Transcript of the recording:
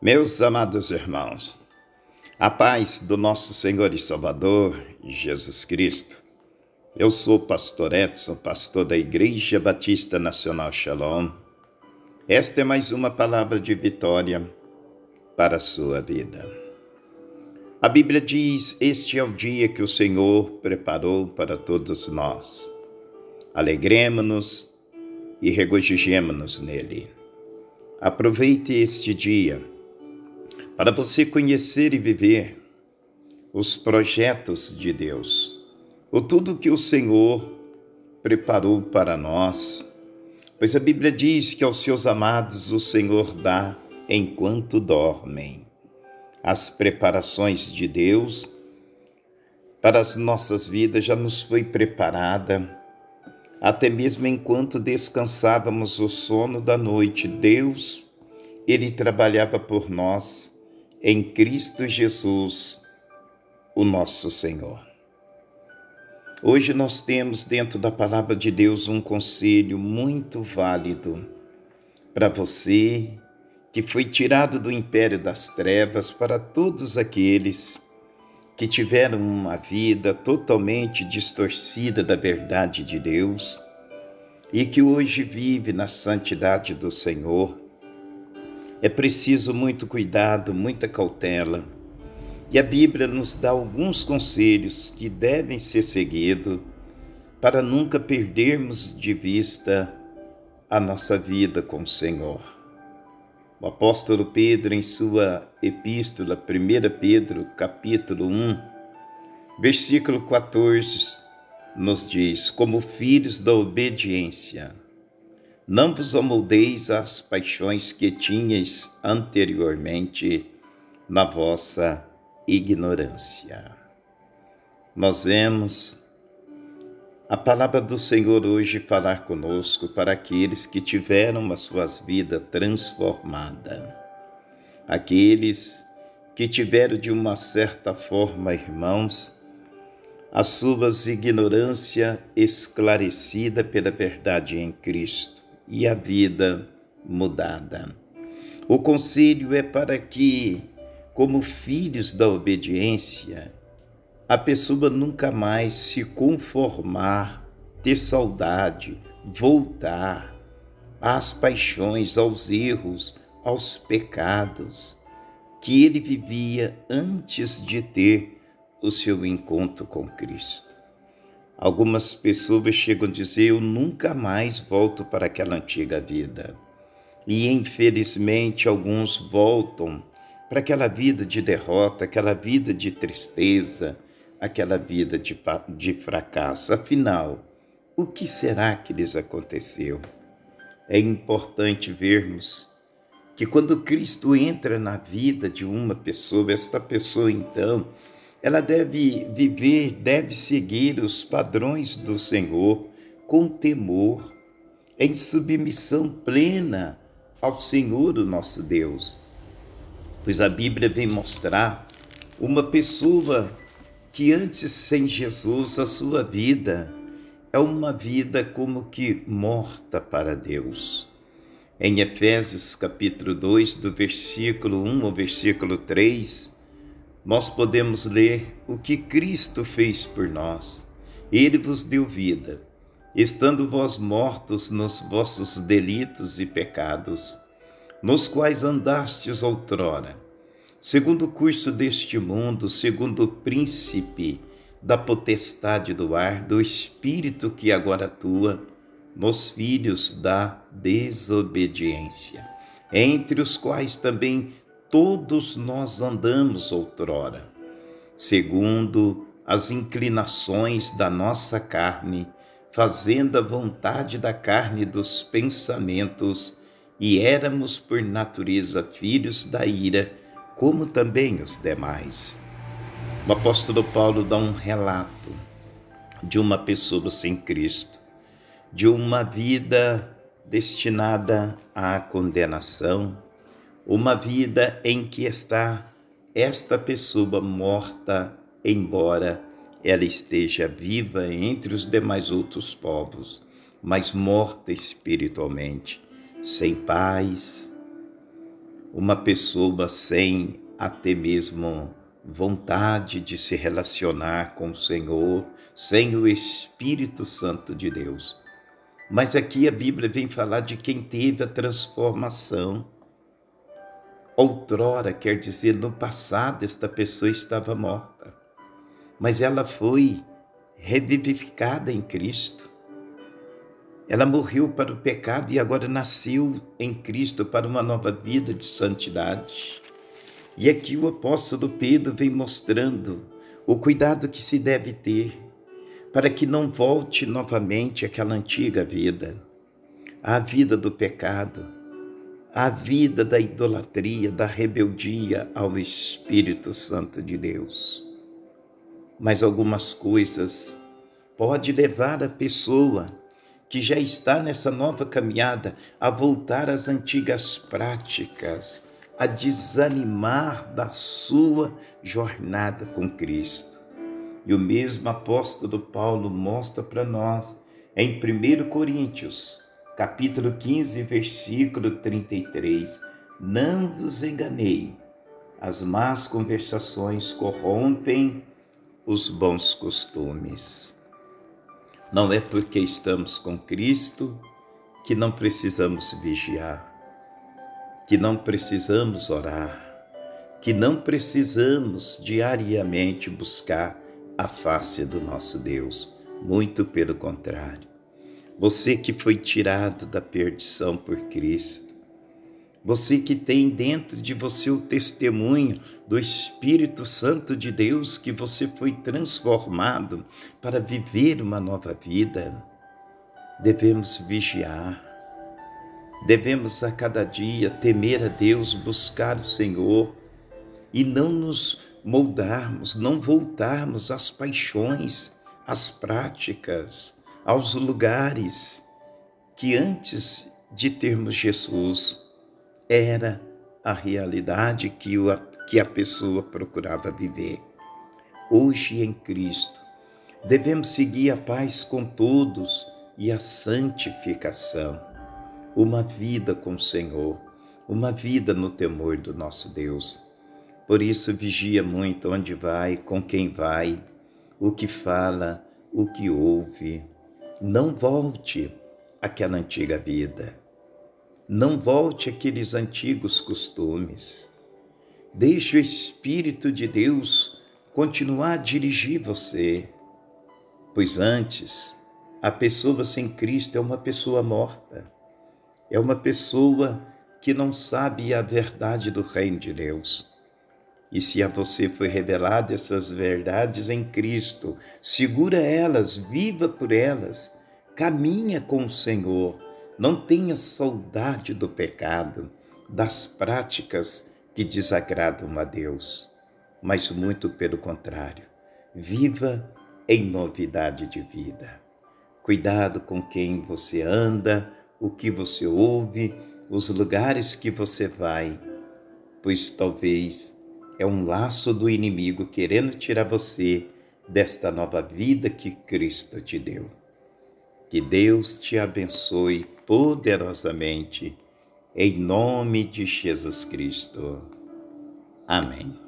Meus amados irmãos, a paz do nosso Senhor e Salvador Jesus Cristo. Eu sou pastor Edson, pastor da Igreja Batista Nacional Shalom. Esta é mais uma palavra de vitória para a sua vida. A Bíblia diz: Este é o dia que o Senhor preparou para todos nós. Alegremos-nos e regozijemos-nos nele. Aproveite este dia para você conhecer e viver os projetos de Deus, o tudo que o Senhor preparou para nós, pois a Bíblia diz que aos seus amados o Senhor dá enquanto dormem. As preparações de Deus para as nossas vidas já nos foi preparada até mesmo enquanto descansávamos o sono da noite, Deus, Ele trabalhava por nós em Cristo Jesus, o nosso Senhor. Hoje nós temos dentro da palavra de Deus um conselho muito válido para você que foi tirado do império das trevas para todos aqueles que tiveram uma vida totalmente distorcida da verdade de Deus e que hoje vive na santidade do Senhor é preciso muito cuidado, muita cautela. E a Bíblia nos dá alguns conselhos que devem ser seguidos para nunca perdermos de vista a nossa vida com o Senhor. O apóstolo Pedro, em sua epístola, 1 Pedro, capítulo 1, versículo 14, nos diz: Como filhos da obediência, não vos amoldeis às paixões que tinhais anteriormente na vossa ignorância. Nós vemos a palavra do Senhor hoje falar conosco para aqueles que tiveram as suas vidas transformadas, aqueles que tiveram de uma certa forma, irmãos, as suas ignorância esclarecida pela verdade em Cristo e a vida mudada. O conselho é para que, como filhos da obediência, a pessoa nunca mais se conformar, ter saudade, voltar às paixões, aos erros, aos pecados que ele vivia antes de ter o seu encontro com Cristo. Algumas pessoas chegam a dizer: Eu nunca mais volto para aquela antiga vida. E infelizmente alguns voltam para aquela vida de derrota, aquela vida de tristeza, aquela vida de, de fracasso. Afinal, o que será que lhes aconteceu? É importante vermos que quando Cristo entra na vida de uma pessoa, esta pessoa então ela deve viver, deve seguir os padrões do Senhor com temor, em submissão plena ao Senhor, o nosso Deus. Pois a Bíblia vem mostrar uma pessoa que antes sem Jesus a sua vida é uma vida como que morta para Deus. Em Efésios capítulo 2, do versículo 1 ao versículo 3, nós podemos ler o que Cristo fez por nós. Ele vos deu vida, estando vós mortos nos vossos delitos e pecados, nos quais andastes outrora, segundo o curso deste mundo, segundo o príncipe da potestade do ar, do espírito que agora atua nos filhos da desobediência, entre os quais também todos nós andamos outrora, segundo as inclinações da nossa carne, fazendo a vontade da carne dos pensamentos, e éramos por natureza filhos da ira, como também os demais. O apóstolo Paulo dá um relato de uma pessoa sem Cristo, de uma vida destinada à condenação, uma vida em que está esta pessoa morta, embora ela esteja viva entre os demais outros povos, mas morta espiritualmente, sem paz, uma pessoa sem até mesmo vontade de se relacionar com o Senhor, sem o Espírito Santo de Deus. Mas aqui a Bíblia vem falar de quem teve a transformação. Outrora, quer dizer, no passado, esta pessoa estava morta, mas ela foi revivificada em Cristo. Ela morreu para o pecado e agora nasceu em Cristo para uma nova vida de santidade. E aqui o apóstolo Pedro vem mostrando o cuidado que se deve ter para que não volte novamente aquela antiga vida, a vida do pecado, a vida da idolatria, da rebeldia ao Espírito Santo de Deus. Mas algumas coisas pode levar a pessoa que já está nessa nova caminhada a voltar às antigas práticas, a desanimar da sua jornada com Cristo. E o mesmo apóstolo Paulo mostra para nós em 1 Coríntios, capítulo 15, versículo 33. Não vos enganei, as más conversações corrompem os bons costumes. Não é porque estamos com Cristo que não precisamos vigiar que não precisamos orar, que não precisamos diariamente buscar a face do nosso Deus. Muito pelo contrário. Você que foi tirado da perdição por Cristo, você que tem dentro de você o testemunho do Espírito Santo de Deus, que você foi transformado para viver uma nova vida, devemos vigiar, Devemos a cada dia temer a Deus, buscar o Senhor e não nos moldarmos, não voltarmos às paixões, às práticas, aos lugares que antes de termos Jesus era a realidade que, que a pessoa procurava viver. Hoje em Cristo, devemos seguir a paz com todos e a santificação uma vida com o Senhor, uma vida no temor do nosso Deus. Por isso, vigia muito onde vai, com quem vai, o que fala, o que ouve. Não volte àquela antiga vida. Não volte àqueles antigos costumes. Deixe o Espírito de Deus continuar a dirigir você, pois antes, a pessoa sem Cristo é uma pessoa morta é uma pessoa que não sabe a verdade do reino de Deus. E se a você foi revelada essas verdades em Cristo, segura elas, viva por elas, caminha com o Senhor, não tenha saudade do pecado, das práticas que desagradam a Deus, mas muito pelo contrário, viva em novidade de vida. Cuidado com quem você anda, o que você ouve, os lugares que você vai, pois talvez é um laço do inimigo querendo tirar você desta nova vida que Cristo te deu. Que Deus te abençoe poderosamente, em nome de Jesus Cristo. Amém.